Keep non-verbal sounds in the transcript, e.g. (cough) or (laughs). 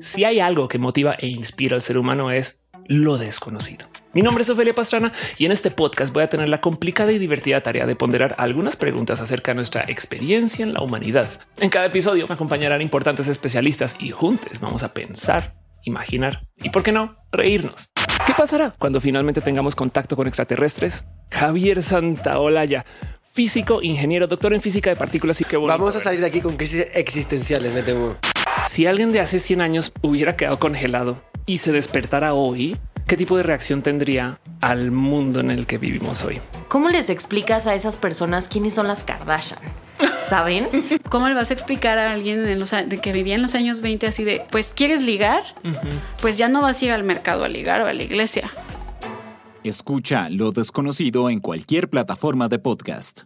Si hay algo que motiva e inspira al ser humano es lo desconocido. Mi nombre es Ofelia Pastrana y en este podcast voy a tener la complicada y divertida tarea de ponderar algunas preguntas acerca de nuestra experiencia en la humanidad. En cada episodio me acompañarán importantes especialistas y juntos vamos a pensar, imaginar y, por qué no, reírnos. ¿Qué pasará cuando finalmente tengamos contacto con extraterrestres? Javier Santaolalla, físico, ingeniero, doctor en física de partículas y que vamos a salir de aquí con crisis existenciales. Me temo. Si alguien de hace 100 años hubiera quedado congelado y se despertara hoy, ¿qué tipo de reacción tendría al mundo en el que vivimos hoy? ¿Cómo les explicas a esas personas quiénes son las Kardashian? ¿Saben? (laughs) ¿Cómo le vas a explicar a alguien en los, de que vivía en los años 20 así de, pues, ¿quieres ligar? Pues ya no vas a ir al mercado a ligar o a la iglesia. Escucha Lo Desconocido en cualquier plataforma de podcast.